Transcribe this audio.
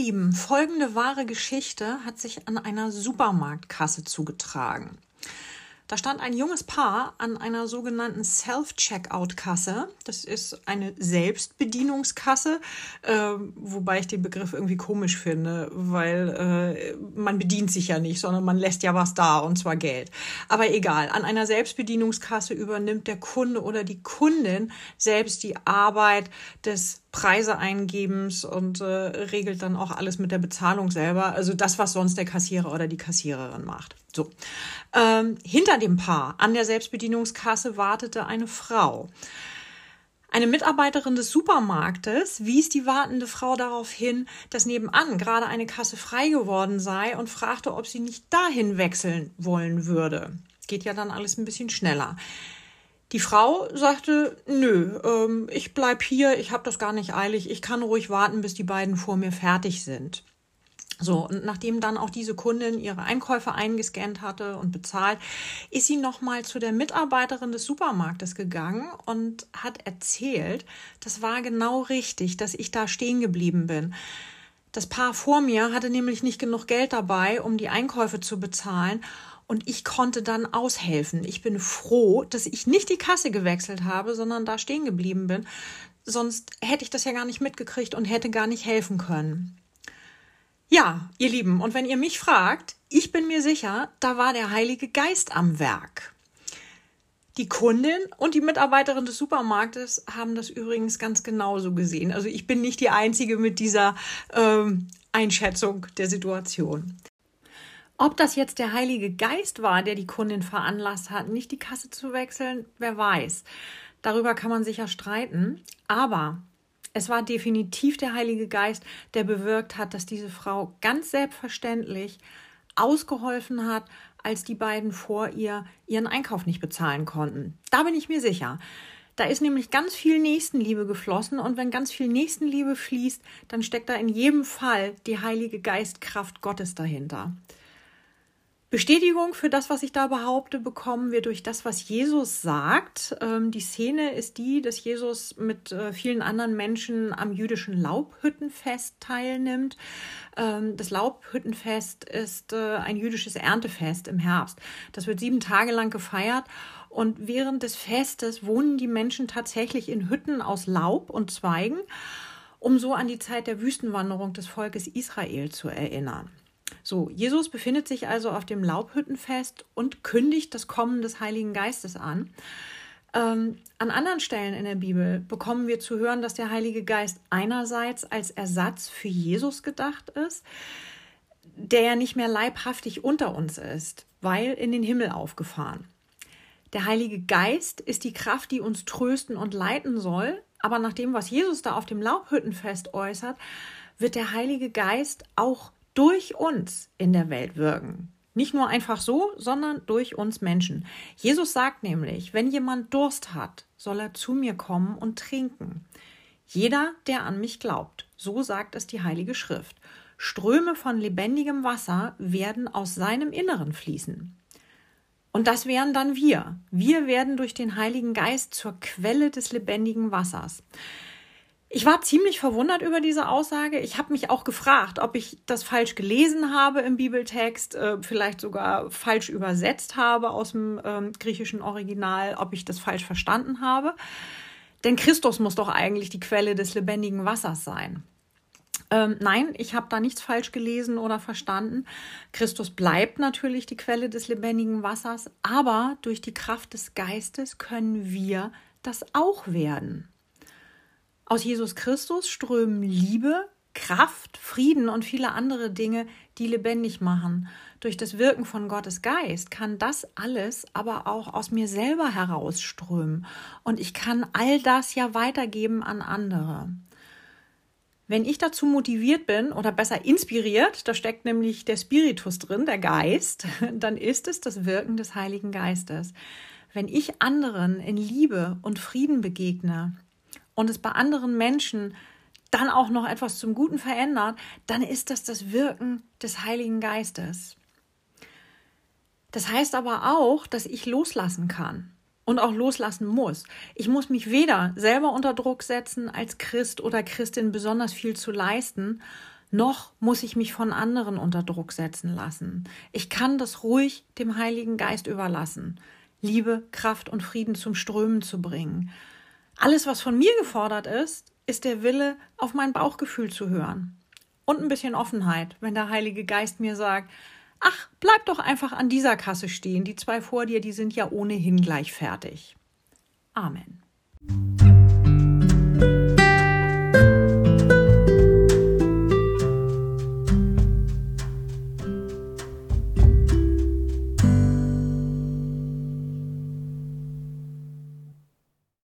Lieben, folgende wahre Geschichte hat sich an einer Supermarktkasse zugetragen. Da stand ein junges Paar an einer sogenannten Self-Checkout-Kasse. Das ist eine Selbstbedienungskasse, äh, wobei ich den Begriff irgendwie komisch finde, weil äh, man bedient sich ja nicht, sondern man lässt ja was da und zwar Geld. Aber egal, an einer Selbstbedienungskasse übernimmt der Kunde oder die Kundin selbst die Arbeit des Preise eingebens und äh, regelt dann auch alles mit der Bezahlung selber. Also das, was sonst der Kassierer oder die Kassiererin macht. So. Ähm, hinter dem Paar an der Selbstbedienungskasse wartete eine Frau. Eine Mitarbeiterin des Supermarktes wies die wartende Frau darauf hin, dass nebenan gerade eine Kasse frei geworden sei und fragte, ob sie nicht dahin wechseln wollen würde. Geht ja dann alles ein bisschen schneller. Die Frau sagte, nö, ähm, ich bleib hier, ich habe das gar nicht eilig, ich kann ruhig warten, bis die beiden vor mir fertig sind. So, und nachdem dann auch diese Kundin ihre Einkäufe eingescannt hatte und bezahlt, ist sie nochmal zu der Mitarbeiterin des Supermarktes gegangen und hat erzählt, das war genau richtig, dass ich da stehen geblieben bin. Das Paar vor mir hatte nämlich nicht genug Geld dabei, um die Einkäufe zu bezahlen und ich konnte dann aushelfen. Ich bin froh, dass ich nicht die Kasse gewechselt habe, sondern da stehen geblieben bin. Sonst hätte ich das ja gar nicht mitgekriegt und hätte gar nicht helfen können. Ja, ihr Lieben, und wenn ihr mich fragt, ich bin mir sicher, da war der Heilige Geist am Werk. Die Kundin und die Mitarbeiterin des Supermarktes haben das übrigens ganz genauso gesehen. Also ich bin nicht die Einzige mit dieser ähm, Einschätzung der Situation. Ob das jetzt der Heilige Geist war, der die Kundin veranlasst hat, nicht die Kasse zu wechseln, wer weiß. Darüber kann man sicher streiten. Aber es war definitiv der Heilige Geist, der bewirkt hat, dass diese Frau ganz selbstverständlich ausgeholfen hat, als die beiden vor ihr ihren Einkauf nicht bezahlen konnten. Da bin ich mir sicher. Da ist nämlich ganz viel Nächstenliebe geflossen und wenn ganz viel Nächstenliebe fließt, dann steckt da in jedem Fall die Heilige Geistkraft Gottes dahinter. Bestätigung für das, was ich da behaupte, bekommen wir durch das, was Jesus sagt. Ähm, die Szene ist die, dass Jesus mit äh, vielen anderen Menschen am jüdischen Laubhüttenfest teilnimmt. Ähm, das Laubhüttenfest ist äh, ein jüdisches Erntefest im Herbst. Das wird sieben Tage lang gefeiert. Und während des Festes wohnen die Menschen tatsächlich in Hütten aus Laub und Zweigen, um so an die Zeit der Wüstenwanderung des Volkes Israel zu erinnern. So, Jesus befindet sich also auf dem Laubhüttenfest und kündigt das Kommen des Heiligen Geistes an. Ähm, an anderen Stellen in der Bibel bekommen wir zu hören, dass der Heilige Geist einerseits als Ersatz für Jesus gedacht ist, der ja nicht mehr leibhaftig unter uns ist, weil in den Himmel aufgefahren. Der Heilige Geist ist die Kraft, die uns trösten und leiten soll, aber nach dem, was Jesus da auf dem Laubhüttenfest äußert, wird der Heilige Geist auch durch uns in der Welt wirken. Nicht nur einfach so, sondern durch uns Menschen. Jesus sagt nämlich, wenn jemand Durst hat, soll er zu mir kommen und trinken. Jeder, der an mich glaubt, so sagt es die Heilige Schrift. Ströme von lebendigem Wasser werden aus seinem Inneren fließen. Und das wären dann wir. Wir werden durch den Heiligen Geist zur Quelle des lebendigen Wassers. Ich war ziemlich verwundert über diese Aussage. Ich habe mich auch gefragt, ob ich das falsch gelesen habe im Bibeltext, äh, vielleicht sogar falsch übersetzt habe aus dem ähm, griechischen Original, ob ich das falsch verstanden habe. Denn Christus muss doch eigentlich die Quelle des lebendigen Wassers sein. Ähm, nein, ich habe da nichts falsch gelesen oder verstanden. Christus bleibt natürlich die Quelle des lebendigen Wassers, aber durch die Kraft des Geistes können wir das auch werden. Aus Jesus Christus strömen Liebe, Kraft, Frieden und viele andere Dinge, die lebendig machen. Durch das Wirken von Gottes Geist kann das alles aber auch aus mir selber herausströmen. Und ich kann all das ja weitergeben an andere. Wenn ich dazu motiviert bin oder besser inspiriert, da steckt nämlich der Spiritus drin, der Geist, dann ist es das Wirken des Heiligen Geistes. Wenn ich anderen in Liebe und Frieden begegne, und es bei anderen Menschen dann auch noch etwas zum Guten verändert, dann ist das das Wirken des Heiligen Geistes. Das heißt aber auch, dass ich loslassen kann und auch loslassen muss. Ich muss mich weder selber unter Druck setzen, als Christ oder Christin besonders viel zu leisten, noch muss ich mich von anderen unter Druck setzen lassen. Ich kann das ruhig dem Heiligen Geist überlassen, Liebe, Kraft und Frieden zum Strömen zu bringen. Alles, was von mir gefordert ist, ist der Wille, auf mein Bauchgefühl zu hören. Und ein bisschen Offenheit, wenn der Heilige Geist mir sagt, ach, bleib doch einfach an dieser Kasse stehen, die zwei vor dir, die sind ja ohnehin gleich fertig. Amen.